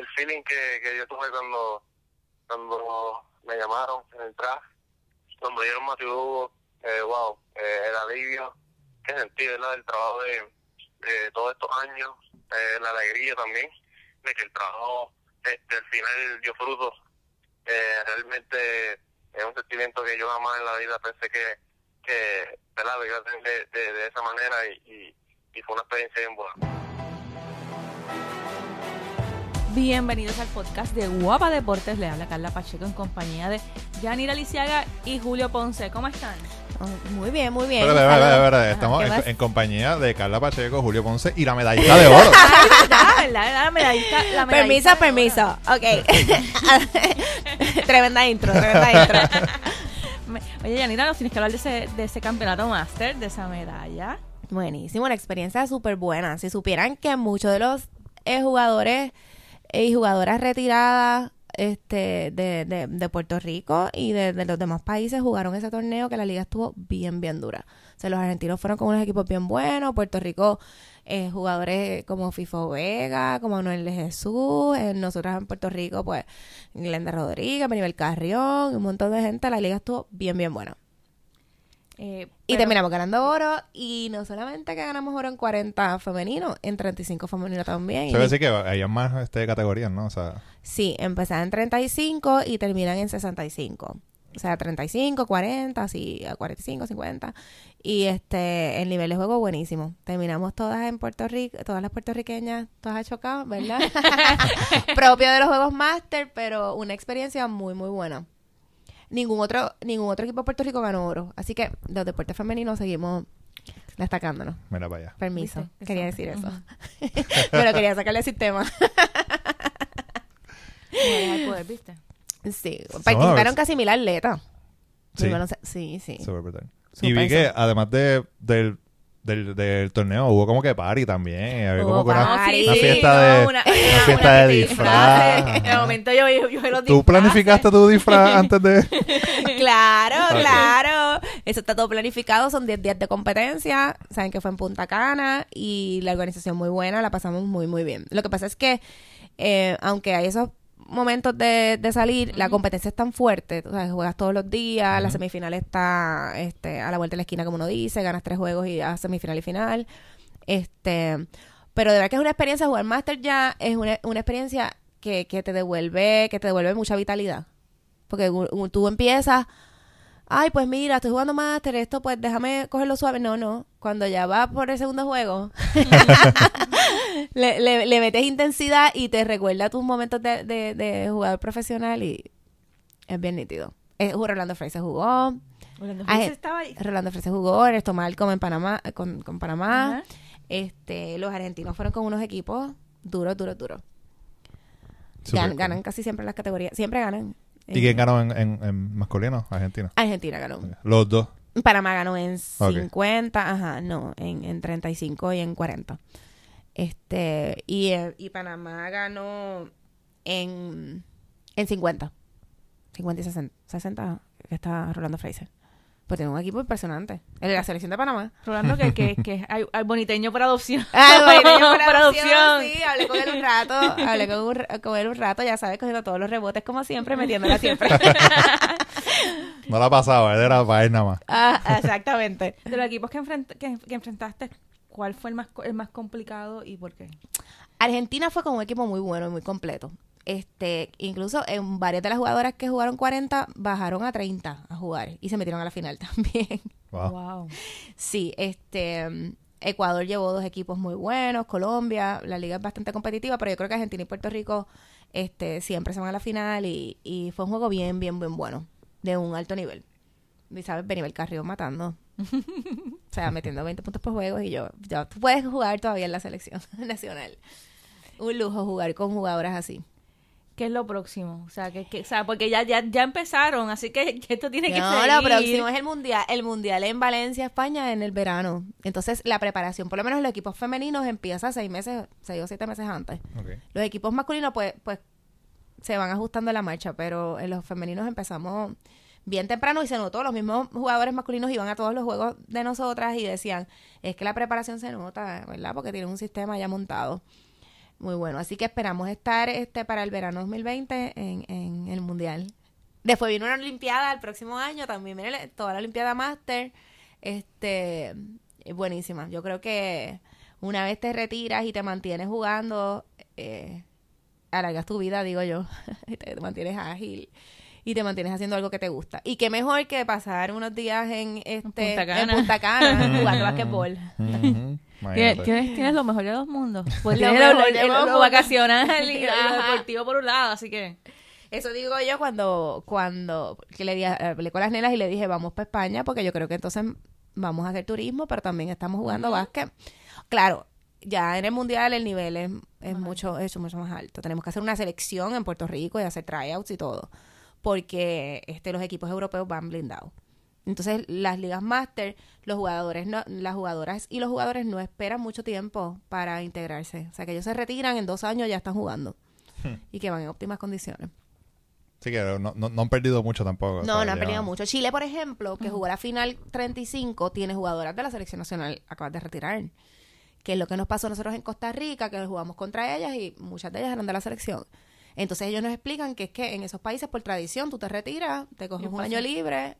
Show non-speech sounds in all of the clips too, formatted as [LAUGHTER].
el feeling que, que yo tuve cuando, cuando me llamaron en el draft, cuando dieron Matthew Hugo, eh, wow, eh, el alivio que sentí, ¿verdad? El trabajo de, de todos estos años, eh, la alegría también de que el trabajo este, al final dio frutos. Eh, realmente es un sentimiento que yo jamás en la vida pensé que, que ¿verdad? de, de, de esa manera y, y, y fue una experiencia bien buena. Bienvenidos al podcast de Guapa Deportes. Le habla Carla Pacheco en compañía de Yanira Lisiaga y Julio Ponce. ¿Cómo están? Oh, Muy bien, muy bien. Espérate, espérate, Ajá, Estamos ¿qué en, compañía de Carla Pacheco, Julio Ponce y la medallita de oro. Ah, ¿verdad? ¿verdad? La [LAUGHS] medallita, la medallita Permiso, de permiso. Ok. [LAUGHS] tremenda intro, tremenda intro. [LAUGHS] oro. Oye, Yanira, nos tienes que hablar de ese, de ese campeonato máster, de esa medalla. Buenísimo, una experiencia súper buena. Si supieran que muchos de los eh, jugadores y jugadoras retiradas este, de, de, de Puerto Rico y de, de los demás países jugaron ese torneo que la liga estuvo bien, bien dura. O sea, los argentinos fueron con unos equipos bien buenos. Puerto Rico, eh, jugadores como Fifo Vega, como Noel de Jesús. eh, nosotros en Puerto Rico, pues, Glenda Rodríguez, Benibel Carrión, un montón de gente. La liga estuvo bien, bien buena. Eh, Y terminamos ganando oro. Y no solamente que ganamos oro en 40 femenino, en 35 femenino también. Se Y- así que hay más este, categorías, ¿no? O sea, Sí, empezaron en 35 y terminan en 65. O sea, 35, 40, así, a 45, 50. Y este, el nivel de juego buenísimo. Terminamos todas en Puerto Rico, todas las puertorriqueñas, todas a chocar, ¿verdad? [LAUGHS] [LAUGHS] Propio de los juegos máster, pero una experiencia muy, muy buena. Ningún otro, ningún otro equipo de Puerto Rico ganó oro. Así que los deportes femeninos seguimos destacándonos. mira para allá. Permiso, ¿Viste? quería Eso. decir eso. [LAUGHS] [LAUGHS] pero quería sacarle el sistema. Sí, participaron casi mil atletas. Sí. Sí, sí, Y vi que además de, del, del, del torneo hubo como que party también. Había como que una, una fiesta no, de, una- una una- [LAUGHS] fiesta una de disfraz. De momento yo, yo, yo los ¿Tú planificaste tu disfraz antes de...? [LAUGHS] Claro, claro. Eso está todo planificado. Son 10 días de competencia. Saben que fue en Punta Cana y la organización muy buena. La pasamos muy, muy bien. Lo que pasa es que, eh, aunque hay esos momentos de, de salir, la competencia es tan fuerte. O sea, juegas todos los días. La semifinal está este, a la vuelta de la esquina, como uno dice. Ganas tres juegos y a semifinal y final. Este, pero de verdad que es una experiencia. Jugar Master ya es una, una experiencia que, que te devuelve, que te devuelve mucha vitalidad. Porque tú empiezas, ay, pues mira, estoy jugando Master, esto pues déjame cogerlo suave. No, no. Cuando ya vas por el segundo juego, [LAUGHS] [LAUGHS] le, le- le metes intensidad y te recuerda tus momentos de, de, de jugador profesional y es bien nítido. Eh, Rolando Fraser jugó, Orlando Ah, Félix eh, estaba ahí. Rolando Fraser jugó, Ernesto Malcolm en Panamá, con, con Panamá. Este, los argentinos fueron con unos equipos duros, duros, duros. Gan- ganan casi siempre las categorías, siempre ganan. ¿Y Eh, quién ganó en, en, en masculino? Argentina. Argentina ganó. Los dos. Panamá ganó en Ok. 50, ajá, no, en, en 35 y en 40. Este, y, eh, y Panamá ganó en, en 50. 50 y 60, 60 que está Rolando Fraser. Pues tiene un equipo impresionante. El de la selección de Panamá. Rolando, que, que, que hay, hay boniteño por adopción. [LAUGHS] Ah, yo [LAUGHS] por por adopción, adopción. Sí, hablé con él un rato, hablé con, un con él un rato, ya sabes, cogiendo todos los rebotes como siempre, metiéndola siempre. [LAUGHS] No la pasaba, él era para él nada más. ah, exactamente. De los equipos que, enfrent- que, que enfrentaste, ¿cuál fue el más, co- el más complicado y por qué? Argentina fue con un equipo muy bueno y muy completo. Este, incluso en varias de las jugadoras que jugaron 40 bajaron a 30 a jugar y se metieron a la final [LAUGHS] también. Wow. Wow. Sí, este Ecuador llevó dos equipos muy buenos, Colombia, la liga es bastante competitiva, pero yo creo que Argentina y Puerto Rico este siempre se van a la final y, y fue un juego bien, bien, bien bueno, de un alto nivel. Y sabes, Benibel Carrión matando. [LAUGHS] o sea, metiendo 20 puntos por juego y yo, ya tú puedes jugar todavía en la selección [LAUGHS] nacional. Un lujo jugar con jugadoras así. ¿Qué es lo próximo? O sea, que, que- o sea porque ya, ya, ya empezaron, así que, [LAUGHS] que esto tiene que No, seguir. lo próximo es el mundial, el mundial en Valencia, España, en el verano. Entonces, la preparación, por lo menos los equipos femeninos, empieza seis meses, seis o siete meses antes. Los equipos masculinos, pues, pues, se van ajustando la marcha, pero en los femeninos empezamos bien temprano y se notó, los mismos jugadores masculinos iban a todos los juegos de nosotras y decían, es que la preparación se nota, ¿verdad? Porque tienen un sistema ya montado. Muy bueno. Así que esperamos estar este para el verano 2020 en, en el Mundial. Después viene una Olimpiada el próximo año, también viene toda la Olimpiada Master. Este, es buenísima. Yo creo que una vez te retiras y te mantienes jugando, eh, alargas tu vida, digo yo. [LAUGHS] te mantienes ágil y te mantienes haciendo algo que te gusta. Y qué mejor que pasar unos días en este Punta Cana. en Punta Cana jugando [LAUGHS] basquetbol. Tienes, tienes, lo mejor de dos mundos. [LAUGHS] Pues Lo tienes lo, mejor lo- de lo- dos lo mundos. vacacional y [LAUGHS] lo deportivo por un lado, así que... Eso digo yo cuando, cuando que le di, a- hablé con las nenas y le dije, vamos para España, porque yo creo que entonces vamos a hacer turismo, pero también estamos jugando básquet. Claro, ya en el mundial el nivel es, es mucho, es mucho más alto. Tenemos que hacer una selección en Puerto Rico y hacer tryouts y todo, porque este los equipos europeos van blindados. Entonces, las ligas máster, los jugadores, no, las jugadoras y los jugadores no esperan mucho tiempo para integrarse. O sea, que ellos se retiran en dos años ya están jugando y que van en óptimas condiciones. Sí que no, no, no han perdido mucho tampoco. o No, sea, no han ya- perdido mucho. Chile, por ejemplo, que jugó la final 35, tiene jugadoras de la selección nacional acabas de retirar. Que es lo que nos pasó a nosotros en Costa Rica, que jugamos contra ellas y muchas de ellas eran de la selección. Entonces ellos nos explican que es que en esos países, por tradición, tú te retiras, te coges un año libre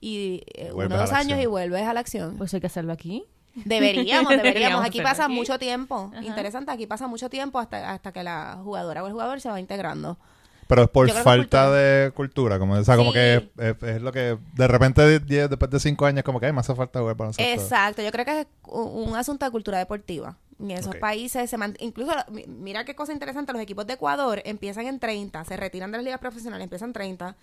y eh, Vuelves uno o dos años acción. y vuelves a la acción. Pues hay que hacerlo aquí. Deberíamos, deberíamos. [LAUGHS] Deberíamos Aquí pasa aquí. mucho tiempo. Ajá. Interesante, aquí pasa mucho tiempo hasta, hasta que la jugadora o el jugador se va integrando. Pero es por falta cultura. de cultura, como, o sea, como que es, es lo que de repente de- de- después de cinco años como que ay, me hace falta jugar baloncesto. Exacto, yo creo que es un, un asunto de cultura deportiva. En esos países se incluso mi- mira qué cosa interesante, los equipos de Ecuador empiezan en 30, se retiran de las ligas profesionales, empiezan 30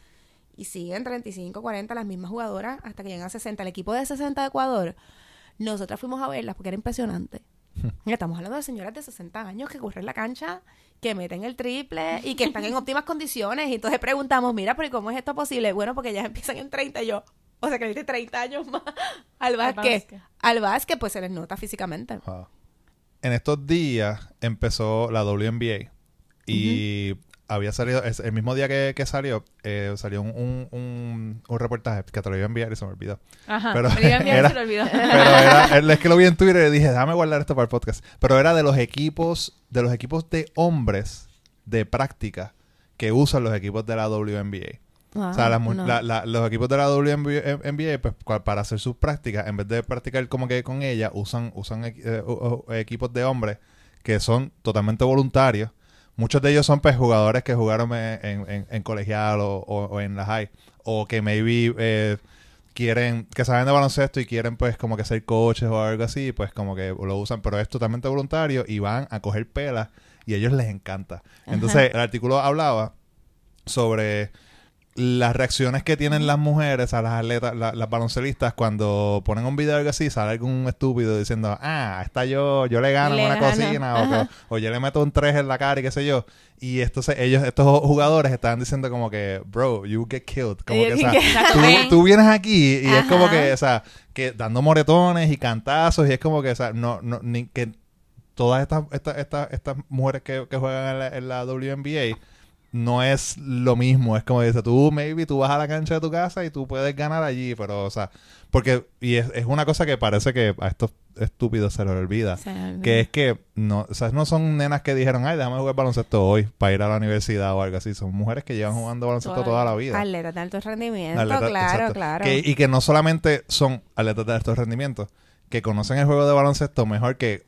y siguen 35, 40 las mismas jugadoras hasta que llegan a 60. El equipo de 60 de Ecuador, nosotras fuimos a verlas porque era impresionante. [LAUGHS] Mira, estamos hablando de señoras de 60 años que corren la cancha, que meten el triple y que están en óptimas condiciones. Y entonces preguntamos, mira, pero ¿y cómo es esto posible? Bueno, porque ellas empiezan en 30 y yo, o sea, que le diste 30 años más al básquet. Al básquet, pues se les nota físicamente. En estos días empezó la WNBA y había salido, es- el mismo día que, que salió, eh, salió un, un, un, un reportaje que te lo iba a enviar y se me olvidó. Ajá. Pero Me digan, mira, era- se lo olvidó. Pero era, es que lo vi en Twitter y dije, déjame guardar esto para el podcast. Pero era de los equipos, de los equipos de hombres de práctica que usan los equipos de la WNBA. o sea, las Ah, no. la- la- los equipos de la WNBA, pues, para hacer sus prácticas, en vez de practicar como que con ella, usan, usan eh, equipos de hombres que son totalmente voluntarios. Muchos de ellos son pues jugadores que jugaron en, en- en- colegial o, o- o en la high. O que maybe eh, quieren, que saben de baloncesto y quieren pues como que ser coaches o algo así, pues como que lo usan, pero es totalmente voluntario y van a coger pelas y a ellos les encanta. Entonces el artículo hablaba sobre las reacciones que tienen las mujeres a las atletas, la- las baloncelistas cuando ponen un video o algo así, sale algún estúpido diciendo, ah, esta yo, yo le gano Le una gano. cocina o, o yo le meto un 3 en la cara y qué sé yo. Y entonces ellos, estos jugadores estaban diciendo como que, bro, you get killed. Como que, o [LAUGHS] sea, tú, vienes aquí y es como que, o sea, que dando moretones y cantazos y es como que, o sea, no, no, ni que todas estas, estas, estas, estas mujeres que, que juegan en la, en la WNBA no es lo mismo. Es como dice, tú, maybe, tú vas a la cancha de tu casa y tú puedes ganar allí, pero, o sea, porque, y es, es una cosa que parece que a estos estúpidos se les olvida. Se. Que es que no, o sea, no son nenas que dijeron, ay, déjame jugar baloncesto hoy para ir a la universidad o algo así. Son mujeres que llevan jugando baloncesto Toda toda, la vida. Atletas de alto rendimiento, claro, exacto. claro. Que- y que no solamente son atletas de alto rendimiento, que conocen el juego de baloncesto mejor que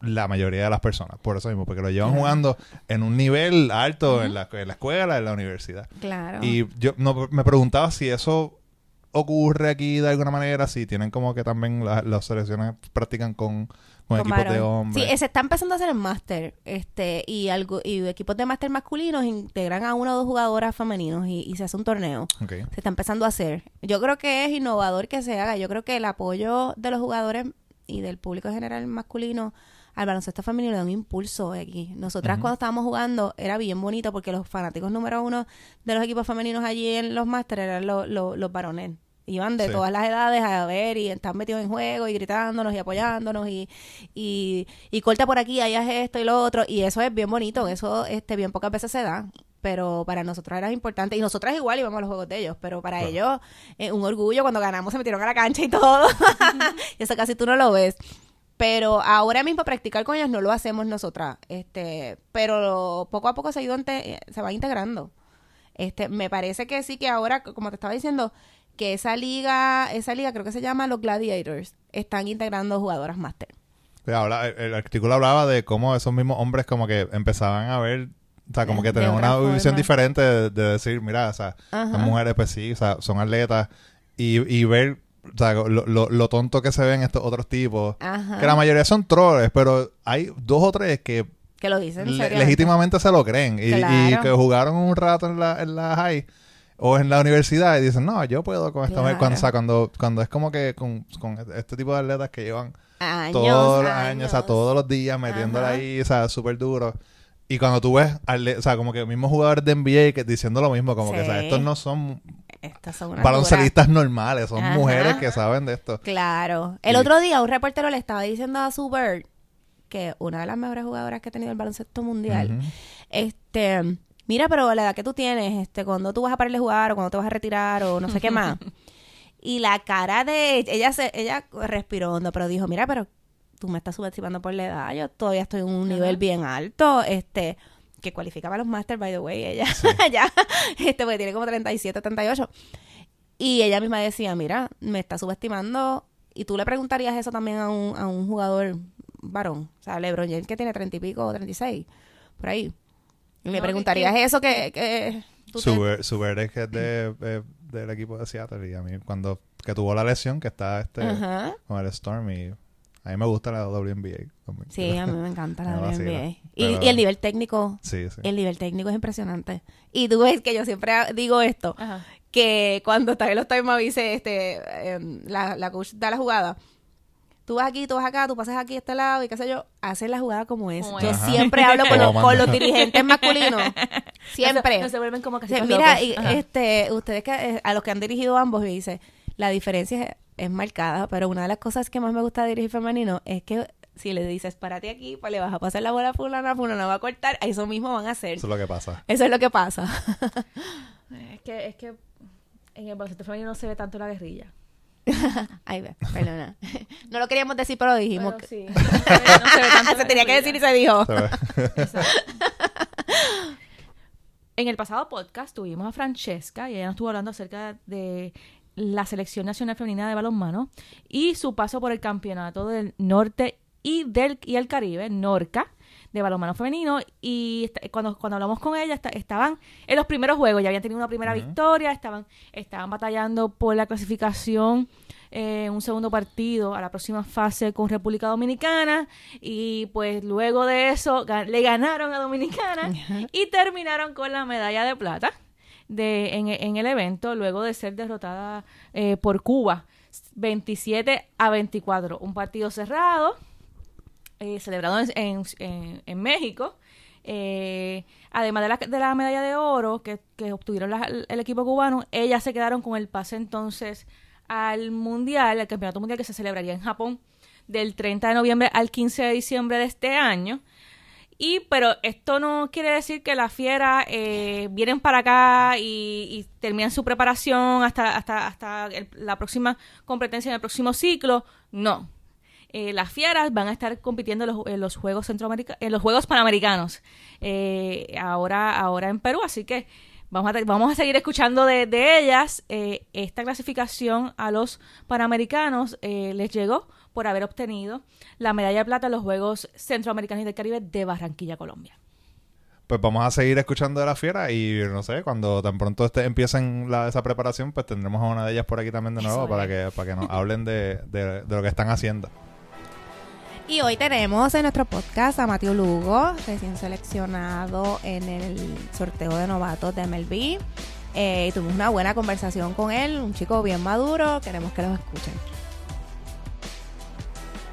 la mayoría de las personas. Por eso mismo, porque lo llevan Claro. jugando en un nivel alto en, la, en la escuela, en la universidad. Claro. Y yo no, me preguntaba si eso ocurre aquí de alguna manera, si tienen como que también la- las selecciones practican con, con, Con equipos de hombres. Sí, eh, se está empezando a hacer en máster, este, y algo, y equipos de máster masculinos integran a una o dos jugadoras femeninos y, y se hace un torneo. Se está empezando a hacer. Yo creo que es innovador que se haga. Yo creo que el apoyo de los jugadores y del público en general masculino al baloncesto femenino le da un impulso aquí. Nosotras cuando estábamos jugando era bien bonito porque los fanáticos número uno de los equipos femeninos allí en los máster eran los, los, los varones. Iban de Sí. todas las edades a ver y están metidos en juego y gritándonos y apoyándonos y, y, y corta por aquí, allá es esto y lo otro. Y eso es bien bonito, eso este bien pocas veces se da. Pero para nosotros era importante. Y nosotras igual íbamos a los juegos de ellos. Pero para Claro. ellos, eh, un orgullo cuando ganamos, se metieron a la cancha y todo. y [LAUGHS] eso casi tú no lo ves. Pero ahora mismo practicar con ellas no lo hacemos nosotras. Este, pero poco a poco se, ha ido ante- se va integrando. Este, me parece que sí que ahora, como te estaba diciendo, que esa liga, esa liga creo que se llama los Gladiators, están integrando jugadoras máster. Sí, habla- el, el artículo hablaba de cómo esos mismos hombres como que empezaban a ver, o sea, como que tenían una visión diferente de, de decir, mira, o sea, Ajá. las mujeres pues sí, o sea, son atletas y, y ver, o sea, lo, lo, lo tonto que se ven estos otros tipos, Ajá. que la mayoría son troles, pero hay dos o tres que Que lo dicen le- legítimamente se lo creen y, que jugaron un rato en la, en la high o en la universidad y dicen, no, yo puedo con esta Claro. cuando, o sea, cuando, cuando es como que con, con este tipo de atletas que llevan Años, todos los años, o sea, todos los días metiéndola Ajá. ahí, o sea, súper duro. Y cuando tú ves, atle- o sea, como que mismos jugadores de NBA que diciendo lo mismo, como que, o sea, estos no son son baloncelistas normales, son Ajá. mujeres que saben de esto. Claro. El otro día un reportero le estaba diciendo a Sue Bird que una de las mejores jugadoras que ha tenido el baloncesto mundial, este, mira, pero la edad que tú tienes, este, cuando tú vas a parar de jugar o cuando te vas a retirar o no sé qué [LAUGHS] más. y la cara de ella se, ella respiró hondo, pero dijo, mira, pero tú me estás subestimando por la edad, yo todavía estoy en un nivel bien alto, este, que cualifica para los Masters, by the way, ella, [LAUGHS] ya, este, porque tiene como 37, 38. Y ella misma decía, mira, me está subestimando. Y tú le preguntarías eso también a un, a un jugador varón. O sea, LeBron James que tiene 30 y pico o 36, por ahí. Y No, preguntarías que- eso que... que tú te- Suber, Suber es que es de, eh, del equipo de Seattle y a mí cuando que tuvo la lesión que está este con el Storm y a mí me gusta la WNBA. como- Sí, a mí me encanta la [LAUGHS] Me. WNBA. Y, Pero- y el nivel técnico, Sí, sí. el nivel técnico es impresionante. Y tú ves que yo siempre digo esto, Ajá. que cuando está en los time dice, este, em, la, la coach da la jugada, tú vas aquí, tú vas acá, tú pasas aquí a este lado y qué sé yo, haces la jugada como es. Como yo es. Siempre hablo [LAUGHS] con, los, con los dirigentes masculinos. Siempre. [LAUGHS] No se, no se vuelven como O casi sea, mira, y, este, ustedes que eh, a los que han dirigido ambos, me dice, la diferencia es, es marcada, pero una de las cosas que más me gusta de dirigir femenino es que si le dices, párate aquí, pues le vas a pasar la bola a fulana, fulana va a cortar, eso mismo van a hacer. Eso es lo que pasa. Eso es lo que pasa. [LAUGHS] Es que, es que en el baloncesto femenino no se ve tanto la guerrilla. [LAUGHS] Ay, ve, perdona. [LAUGHS] No lo queríamos decir, pero dijimos Pero que... sí, no se ve, no se ve tanto se la tenía que decir y se dijo. En el pasado podcast tuvimos a Francesca y ella nos estuvo hablando acerca de la selección nacional femenina de balonmano y su paso por el campeonato del norte y del y el Caribe, Norca, de balonmano femenino. Y cuando, cuando hablamos con ella, esta- estaban en los primeros juegos, ya habían tenido una primera victoria, estaban, estaban batallando por la clasificación eh, en un segundo partido a la próxima fase con República Dominicana. Y pues luego de eso le ganaron a Dominicana y terminaron con la medalla de plata de, en, el evento, luego de ser derrotada eh, por Cuba 27 a 24. Un partido cerrado, eh, celebrado en- en México. Eh, además de la, de la medalla de oro que, que obtuvieron la- el equipo cubano, ellas se quedaron con el pase entonces al Mundial, al Campeonato Mundial que se celebraría en Japón del 30 de noviembre al 15 de diciembre de este año. Y, pero esto no quiere decir que las fieras eh, vienen para acá y, y terminan su preparación hasta, hasta, hasta el- la próxima competencia en el próximo ciclo. No. Eh, las fieras van a estar compitiendo en los, en los Juegos Centroamericanos, en los Juegos Panamericanos, eh, ahora, ahora en Perú. Así que vamos a, vamos a seguir escuchando de, de ellas. Eh, esta clasificación a los Panamericanos eh, les llegó por haber obtenido la medalla de plata en los Juegos Centroamericanos y del Caribe de Barranquilla, Colombia. Pues vamos a seguir escuchando de la fiera y no sé, cuando tan pronto este, empiecen la, esa preparación, pues tendremos a una de ellas por aquí también de nuevo Eso para es. que, para que nos hablen de, de, de lo que están haciendo. Y hoy tenemos en nuestro podcast a Mateo Lugo, recién seleccionado en el sorteo de novatos de MLB. Eh, y tuvimos una buena conversación con él, un chico bien maduro, queremos que los escuchen.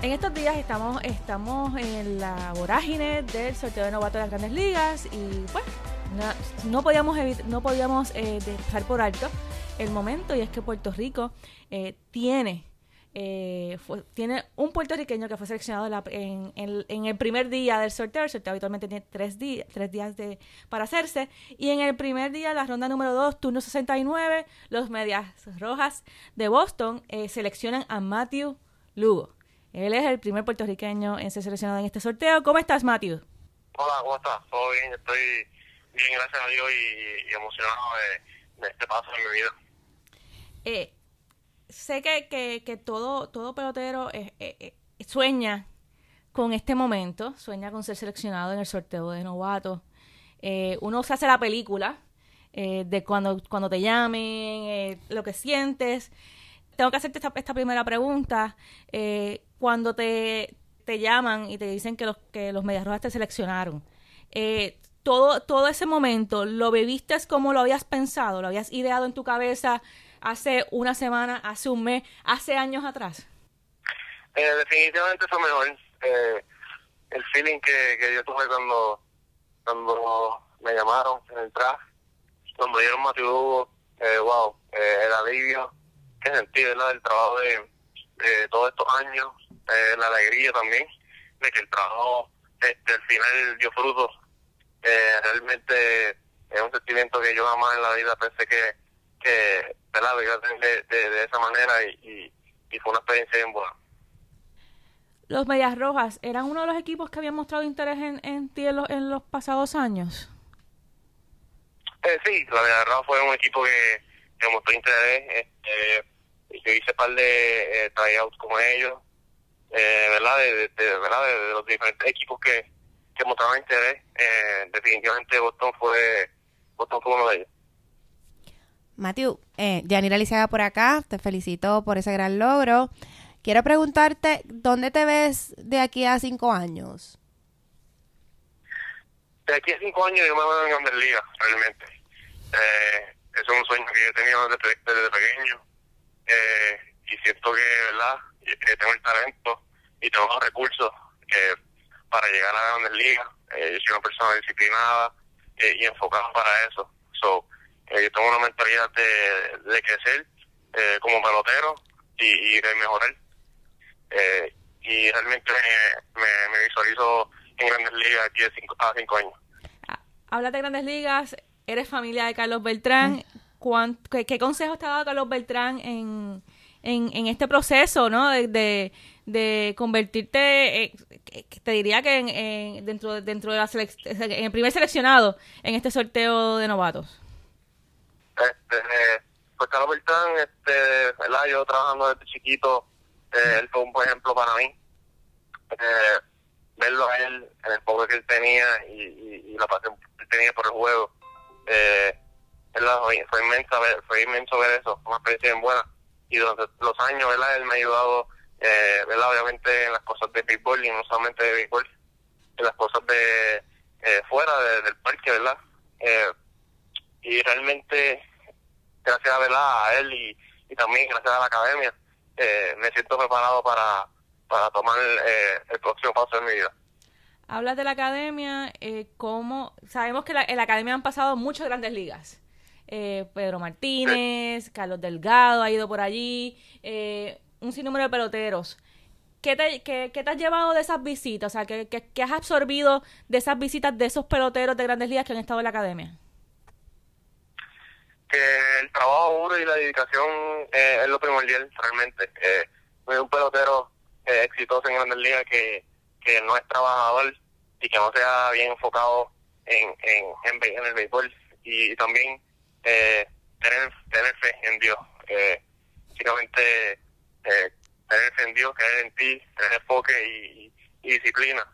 En estos días estamos, estamos en la vorágine del sorteo de novatos de las grandes ligas y pues na- no podíamos, no podíamos eh, dejar por alto el momento y es que Puerto Rico eh, tiene, eh, fue- tiene un puertorriqueño que fue seleccionado la- en- en- el primer día del sorteo. El sorteo habitualmente tiene tres, días tres días de, para hacerse y en el primer día, la ronda número 2, turno 69, los Medias Rojas de Boston eh, seleccionan a Matthew Lugo. Él es el primer puertorriqueño en ser seleccionado en este sorteo. ¿Cómo estás, Matthew? Hola, ¿cómo estás? Todo bien, estoy bien, gracias a Dios y, y emocionado de, de, este paso en mi vida. Eh, sé que, que, que, todo, todo pelotero eh, eh, sueña con este momento, sueña con ser seleccionado en el sorteo de novatos. uno se hace la película de cuando, cuando te llamen, lo que sientes. Tengo que hacerte esta, esta primera pregunta. Cuando te, te llaman y te dicen que los, que los Medias Rojas te seleccionaron, eh, todo, todo ese momento, ¿lo viviste como lo habías pensado? ¿Lo habías ideado en tu cabeza hace una semana, hace un mes, hace años atrás? Eh, definitivamente fue mejor. Eh, el feeling que, que yo tuve cuando, cuando me llamaron en el traje, cuando dieron Matthew eh, wow, eh, el alivio que sentí ¿verdad? del trabajo de, de todos estos años, eh, la alegría también de que el trabajo este, al final dio frutos. Eh, realmente es un sentimiento que yo jamás en la vida pensé que, que ¿verdad? tener de, de, esa manera y, y, fue una experiencia bien buena. ¿Los Medias Rojas eran uno de los equipos que habían mostrado interés en, en ti en los, en los pasados años? Eh, sí, los Medias Rojas fue un equipo que, que mostró interés. Este, yo hice un par de eh, tryouts como ellos eh, ¿verdad? De, de, ¿verdad? De, los diferentes equipos que, que mostraban interés. Eh, definitivamente Boston fue, Boston fue uno de ellos. Matthew, eh, Yanira Lisiaga por acá, te felicito por ese gran logro. Quiero preguntarte, ¿dónde te ves de aquí a cinco años? De aquí a cinco años yo me veo en Grandes Ligas, realmente. Eh, es un sueño que yo he tenido desde, desde pequeño. Eh, y siento que, ¿verdad? Que tengo el talento y tengo los recursos eh, para llegar a la grandes ligas. Eh, yo soy una persona disciplinada eh, y enfocada para eso. So, eh, yo tengo una mentalidad de, de crecer eh, como pelotero y, y de mejorar. Eh, y realmente me, me, me, visualizo en grandes ligas aquí de cinco, a cinco años. Hablas de grandes ligas, eres familia de Carlos Beltrán. ¿Qué, ¿Qué consejos te ha dado Carlos Beltrán en, en, en este proceso, ¿no? De, de, de convertirte, eh, te diría que en, en, dentro, dentro de la en el primer seleccionado en este sorteo de novatos. Este, pues Carlos Beltrán, este, ¿verdad? Yo trabajando desde chiquito, eh, él fue un buen ejemplo para mí. Eh, verlo a él en el poder que él tenía y, y, y la pasión que él tenía por el juego. Eh, fue, fue, inmenso ver, fue inmenso ver eso, una experiencia bien buena. Y durante los años, ¿verdad? Él me ha ayudado eh, ¿verdad? Obviamente en las cosas de béisbol y no solamente de béisbol, en las cosas de eh, fuera de, del parque, ¿verdad? Eh, y realmente, gracias ¿verdad? a él y, y también gracias a la academia, eh, me siento preparado para, para tomar eh, el próximo paso en mi vida. Hablas de la academia, eh, ¿cómo? Sabemos que la, en la academia han pasado muchas grandes ligas. Eh, Pedro Martínez. Carlos Delgado ha ido por allí. Eh, un sinnúmero de peloteros. ¿Qué te, qué, te has llevado de esas visitas? O sea, ¿qué, ¿qué, qué, has absorbido de esas visitas de esos peloteros de grandes ligas que han estado en la academia? Que el trabajo duro y la dedicación eh, es lo primordial, realmente. Eh, soy un pelotero eh, exitoso en grandes ligas que, que no es trabajador y que no sea bien enfocado en, el béisbol. Y también eh, tener, tener fe en Dios. Eh, eh, tener fe en Dios, creer en ti, tener enfoque y, y, disciplina.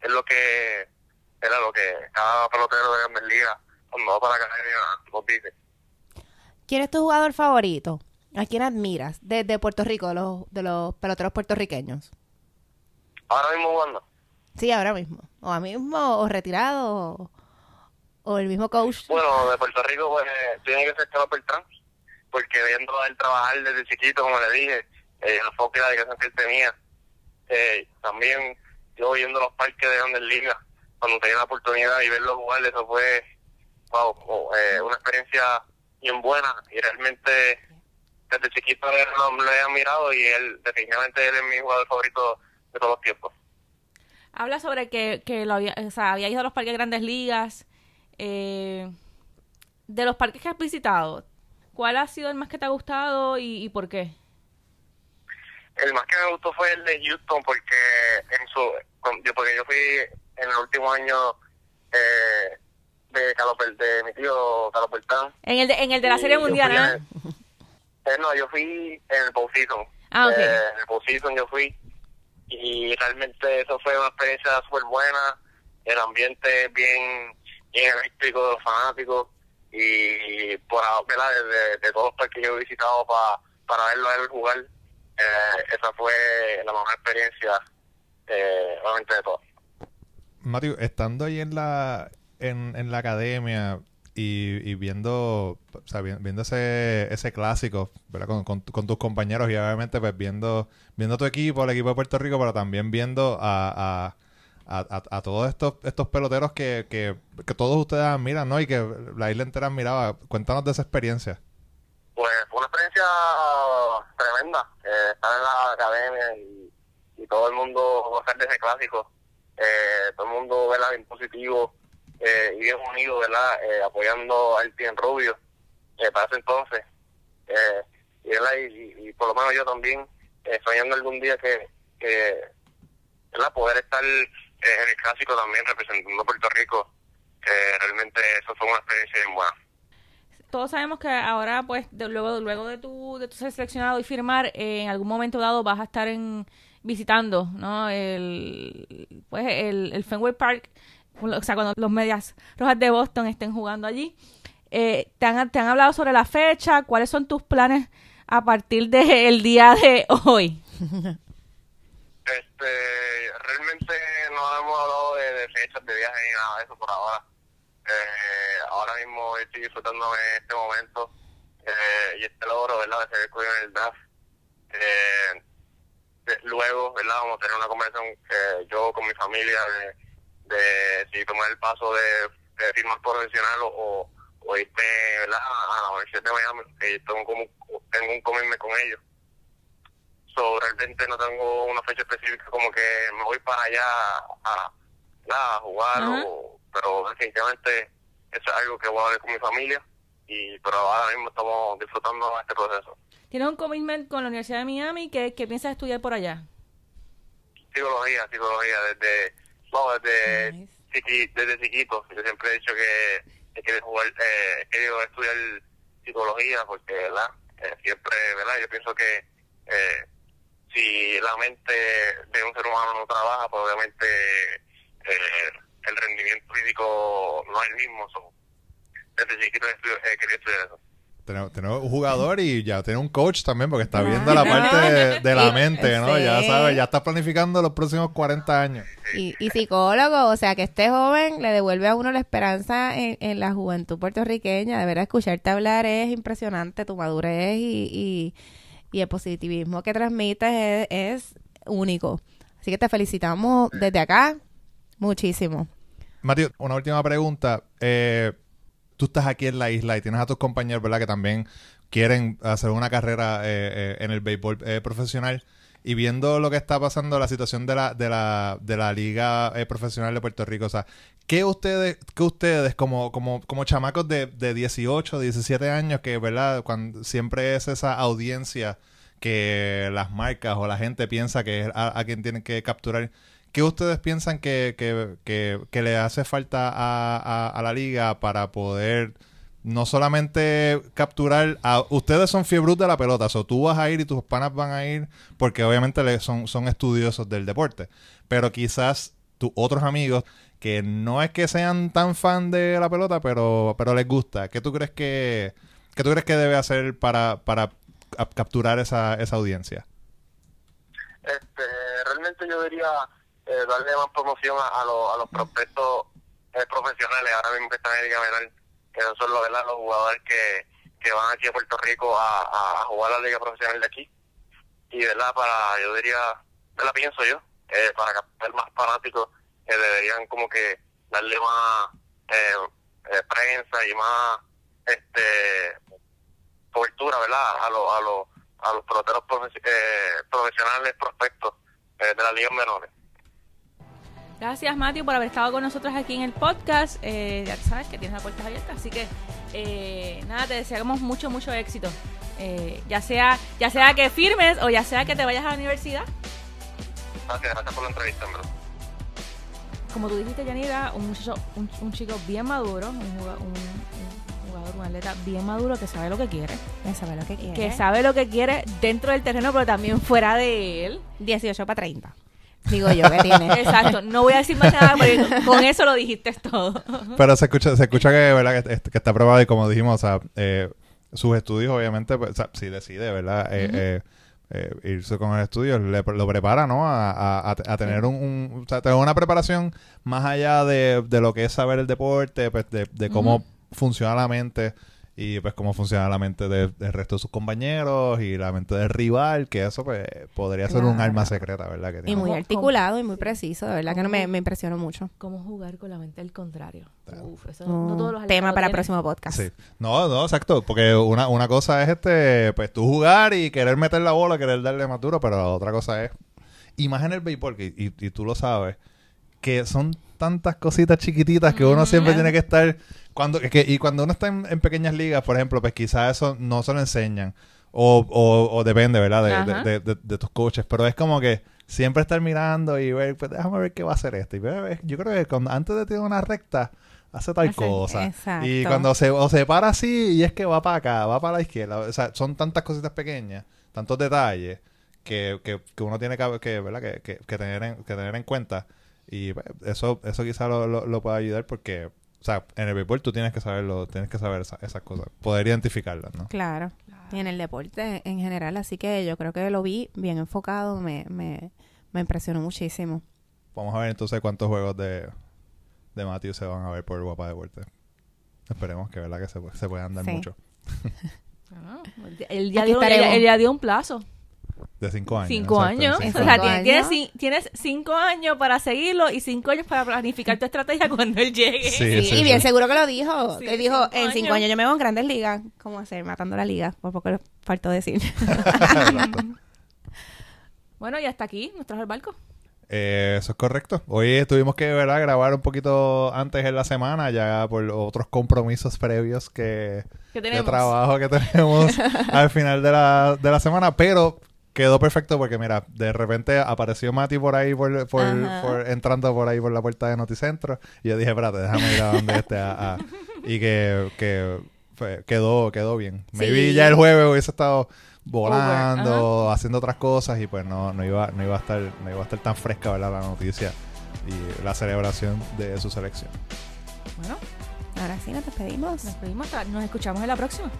Es lo que era lo que cada pelotero de Grandes Ligas, cuando va para la academia, nos dice. ¿Quién es tu jugador favorito? ¿A quién admiras desde Puerto Rico, de los, de los peloteros puertorriqueños? ¿Ahora mismo jugando? Sí, ahora mismo. O ahora mismo, o retirado, o, o, el mismo coach. Bueno, de Puerto Rico, pues tiene que ser Carlos Beltrán, porque viendo a él trabajar desde chiquito, como le dije, eh, el enfoque y la dedicación que él tenía. Eh, también yo viendo los parques de Grandes Ligas, cuando tenía la oportunidad y verlo jugar, eso fue wow, eh, una experiencia bien buena y realmente desde chiquito lo, lo he admirado y él definitivamente él es mi jugador favorito de todos los tiempos. Habla sobre que, que lo había, o sea, había ido a los parques de Grandes Ligas. Eh, de los parques que has visitado, ¿cuál ha sido el más que te ha gustado y, y por qué? el más que me gustó fue el de Houston porque en su yo porque yo fui en el último año eh, de Calopel, de mi tío Calopertán En el de, en el de la Serie Mundial, el- eh, no, yo fui en el postseason. Ah, ok. Eh, en el postseason yo fui y realmente eso fue una experiencia súper buena. El ambiente bien, bien eléctrico de los fanáticos y por ¿verdad? De, todos los parques que he visitado pa- para verlo a él jugar, eh, esa fue la mejor experiencia, eh, obviamente de todas. Matthew, estando ahí en la, en, en la academia y, y viendo, o viendo ese, ese clásico. Con, con, con tus compañeros y obviamente pues viendo, viendo tu equipo, el equipo de Puerto Rico, pero también viendo a, a, a, todos estos, estos peloteros que, que, que todos ustedes admiran, ¿no? Y que la isla entera admiraba. Cuéntanos de esa experiencia. Pues fue una experiencia tremenda, eh, estar en la academia y, todo el mundo gozar de ese clásico. Eh, todo el mundo verla bien positivo eh, y bien unido, ¿verdad? Eh, apoyando al Tien Rubio eh, para ese entonces. Y, ¿verdad? Y, y- por lo menos yo también, soñando algún día que, que ¿verdad? poder estar en el clásico también representando a Puerto Rico. Realmente eso fue una experiencia bien buena. Todos sabemos que ahora, pues, de- luego, luego de tu, de tu ser seleccionado y firmar, eh, en algún momento dado vas a estar en visitando, ¿no? El, pues, el, el Fenway Park, o sea, cuando los medias rojas de Boston estén jugando allí. Eh, ¿te, han, ¿Te han hablado sobre la fecha? ¿Cuáles son tus planes a partir del día de hoy? [LAUGHS] Este, realmente no hemos hablado de, fechas de viaje ni nada de eso por ahora. Eh, ahora mismo estoy disfrutando de este momento eh, y este logro, ¿verdad? De ser escogido en el draft. Eh, luego, ¿verdad? Vamos a tener una conversación eh, yo con mi familia de, de si tomar el paso de, de firmar profesional o, o, o irme, ¿verdad? A la Universidad de Miami, que tengo, como, tengo un commitment con ellos. So, realmente no tengo una fecha específica como que me voy para allá a, nada, a jugar, o, pero definitivamente eso es algo que voy a hablar con mi familia, y pero ahora mismo estamos disfrutando de este proceso. ¿Tienes un commitment con la Universidad de Miami? ¿Qué, qué piensas estudiar por allá? Psicología, psicología, desde, no, desde, Nice. chiqui- desde chiquito, yo siempre he dicho que he querido, jugar, eh, he querido estudiar psicología porque, ¿verdad? Eh, siempre, ¿verdad? Yo pienso que eh, si la mente de un ser humano no trabaja, pues obviamente eh, el rendimiento físico no es el mismo. So, desde chiquito querido estudiar eso. Tenemos, tenemos un jugador y ya tiene un coach también porque está viendo la parte de, de la [LAUGHS] mente, ¿no? Ya sabes, ya está planificando los próximos 40 años. Y, y psicólogo, o sea que este joven le devuelve a uno la esperanza en, en la juventud puertorriqueña. De verdad, escucharte hablar es impresionante, tu madurez y, y, y el positivismo que transmites es, único. Así que te felicitamos desde acá muchísimo. Mateo, una última pregunta. Eh, tú estás aquí en la isla y tienes a tus compañeros, ¿verdad? Que también quieren hacer una carrera eh, eh, en el béisbol eh, profesional. Y viendo lo que está pasando, la situación de la, de la, de la liga eh, profesional de Puerto Rico, o sea, ¿qué ustedes, qué ustedes como, como, como chamacos de, de 18, 17 años, que, ¿verdad? Cuando siempre es esa audiencia que las marcas o la gente piensa que es a, a quien tienen que capturar. ¿Qué ustedes piensan que, que, que, que le hace falta a, a, a la liga para poder no solamente capturar a ustedes son fiebros de la pelota, o tú vas a ir y tus panas van a ir porque obviamente son, son estudiosos del deporte, pero quizás tus otros amigos que no es que sean tan fan de la pelota, pero, pero les gusta. ¿Qué tú crees que, qué tú crees que debe hacer para, para cap- capturar esa, esa audiencia? Este, realmente yo diría eh, darle más promoción a, a, a los prospectos eh, profesionales ahora mismo que están en Liga que no son ¿verdad? los jugadores que, que van aquí a Puerto Rico a, a, a jugar la Liga Profesional de aquí. Y, ¿verdad? Para, yo diría, ¿verdad? Pienso yo, eh, para captar más fanáticos, que deberían como que darle más eh, eh, prensa y más este cobertura, ¿verdad? A los a los a los peloteros eh, profesionales prospectos eh, de las ligas menores. Gracias, Matthew, por haber estado con nosotros aquí en el podcast. Eh, ya sabes que tienes las puertas abiertas, así que eh, nada, te deseamos mucho, mucho éxito. Eh, ya sea ya sea que firmes o ya sea que te vayas a la universidad. Gracias, gracias por la entrevista, en verdad. Como tú dijiste, Yanira, un muchacho, un, un chico bien maduro, un, juga- un- un jugador, un atleta bien maduro que sabe lo que quiere. Que sabe lo que quiere. Que sabe lo que quiere dentro del terreno, pero también fuera de él. 18 para 30. Digo yo que tiene. Exacto, no voy a decir más nada porque [LAUGHS] con eso lo dijiste todo. Pero se escucha, se escucha que, ¿verdad? que, que está probado y como dijimos, o sea, eh, sus estudios obviamente, pues, o sea, si decide, ¿verdad? Eh, eh, eh, irse con el estudio, le- lo prepara, ¿no? A, a- a- tener un, un- o sea, tener una preparación más allá de, de lo que es saber el deporte, pues de, de cómo funciona la mente y pues cómo funciona la mente de- del resto de sus compañeros y la mente del rival, que eso pues podría ser un arma secreta, ¿verdad? Que Y muy ¿Cómo- articulado y muy preciso. De verdad que no me, impresionó mucho. ¿Cómo jugar con la mente del contrario? Claro. Uf, eso no todos los tema para el próximo podcast. Sí. No, no, exacto. Porque una, una cosa es este, pues tú jugar y querer meter la bola, querer darle más duro, pero la otra cosa es, y más en el béisbol, que, y, y tú lo sabes, que son tantas cositas chiquititas que uno Mm, siempre tiene que estar, cuando que, y cuando uno está en, en pequeñas ligas, por ejemplo, pues quizás eso no se lo enseñan. O, o, o depende, ¿verdad? De, de, de- de- de tus coaches. Pero es como que siempre estar mirando y ver, pues déjame ver qué va a hacer este. Y ver, yo creo que cuando, antes de tirar una recta, hace tal cosa. exacto. Y cuando se, o se para así y es que va para acá, va para la izquierda. O sea, son tantas cositas pequeñas, tantos detalles que, que, que uno tiene que, que, ¿verdad? que, que tener, en, que tener en cuenta. Y pues, eso, eso quizá lo, lo, lo puede ayudar porque, o sea, en el béisbol tú tienes que saberlo, tienes que saber esa- esas cosas, poder identificarlas, ¿no? Claro. Y en el deporte en general. Así que yo creo que lo vi bien enfocado. Me, me, me impresionó muchísimo. Vamos a ver entonces cuántos juegos de, de Matthew se van a ver por Guapa Deporte. Esperemos que, ¿verdad? Que se, se puedan dar Sí. mucho. [LAUGHS] Ah, él, ya Aquí dio, él, estaremos. él ya dio un plazo. De cinco años. Cinco exacto, años. cinco O sea, tienes, cinco años para seguirlo y cinco años para planificar tu estrategia [LAUGHS] cuando él llegue. Sí, Sí, sí, y bien sí. seguro que lo dijo. Sí, que dijo, cinco en cinco años. años yo me veo en grandes ligas. ¿Cómo hacer? Matando la liga. Por poco le faltó decir. [LAUGHS] [LAUGHS] Bueno, y hasta aquí, nos trajo el barco. Eh, eso es correcto. Hoy tuvimos que ¿verdad? grabar un poquito antes en la semana, ya por otros compromisos previos que ¿Qué de trabajo que tenemos al final de la, de la semana, pero quedó perfecto porque mira, de repente apareció Mati por ahí, por, por, Ajá. por- entrando por ahí por la puerta de Noticentro y yo dije, espérate, déjame ir a donde este a, a- y que, que fue- quedó, quedó bien. Maybe Sí. ya el jueves hubiese estado volando, haciendo otras cosas y pues no, no iba, no iba a estar, no iba a estar tan fresca ¿verdad? la noticia y la celebración de su selección. Bueno, Ahora sí, nos despedimos. nos despedimos. hasta- Nos escuchamos en la próxima.